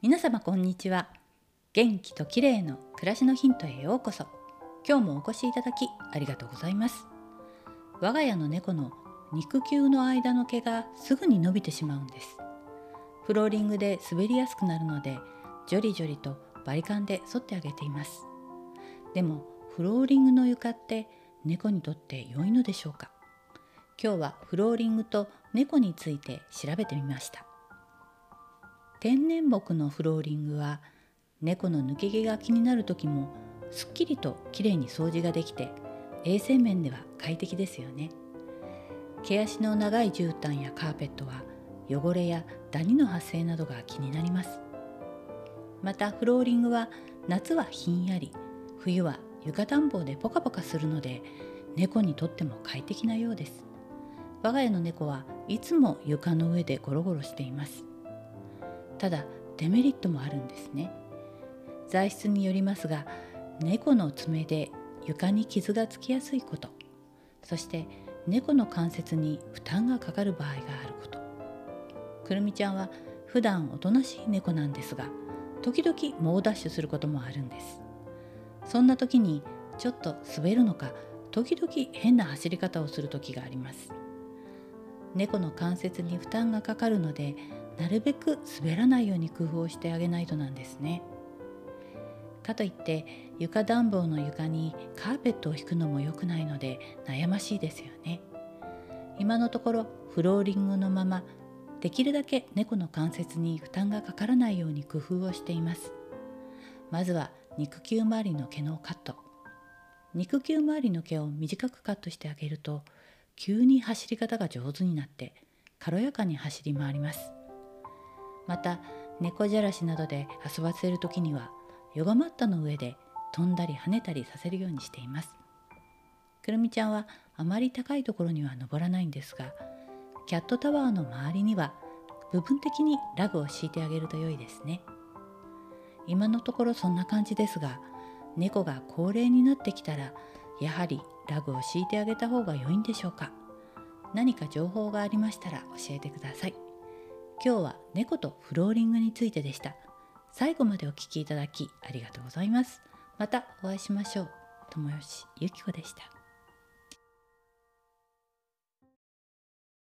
皆様こんにちは。元気と綺麗の暮らしのヒントへようこそ。今日もお越しいただきありがとうございます。我が家の猫の肉球の間の毛がすぐに伸びてしまうんです。フローリングで滑りやすくなるのでジョリジョリとバリカンで剃ってあげています。でもフローリングの床って猫にとって良いのでしょうか？今日はフローリングと猫について調べてみました。天然木のフローリングは猫の抜け毛が気になる時もすっきりときれいに掃除ができて衛生面では快適ですよね。毛足の長い絨毯やカーペットは汚れやダニの発生などが気になります。またフローリングは夏はひんやり冬は床暖房でポカポカするので猫にとっても快適なようです。我が家の猫はいつも床の上でゴロゴロしています。ただデメリットもあるんですね。材質によりますが猫の爪で床に傷がつきやすいこと。そして猫の関節に負担がかかる場合があること。くるみちゃんは普段おとなしい猫なんですが時々猛ダッシュすることもあるんです。そんな時にちょっと滑るのか時々変な走り方をする時があります。猫の関節に負担がかかるのでなるべく滑らないように工夫をしてあげないとなんですね。かといって床暖房の床にカーペットを引くのも良くないので悩ましいですよね。今のところフローリングのままできるだけ猫の関節に負担がかからないように工夫をしています。まずは肉球周りの毛のカット。肉球周りの毛を短くカットしてあげると急に走り方が上手になって軽やかに走り回ります。また猫じゃらしなどで遊ばせる時にはヨガマットの上で飛んだり跳ねたりさせるようにしています。くるみちゃんはあまり高いところには登らないんですがキャットタワーの周りには部分的にラグを敷いてあげると良いですね。今のところそんな感じですが猫が高齢になってきたらやはりラグを敷いてあげた方が良いんでしょうか。何か情報がありましたら教えてください。今日は猫とフローリングについてでした。最後までお聴きいただきありがとうございます。またお会いしましょう。友吉ゆき子でした。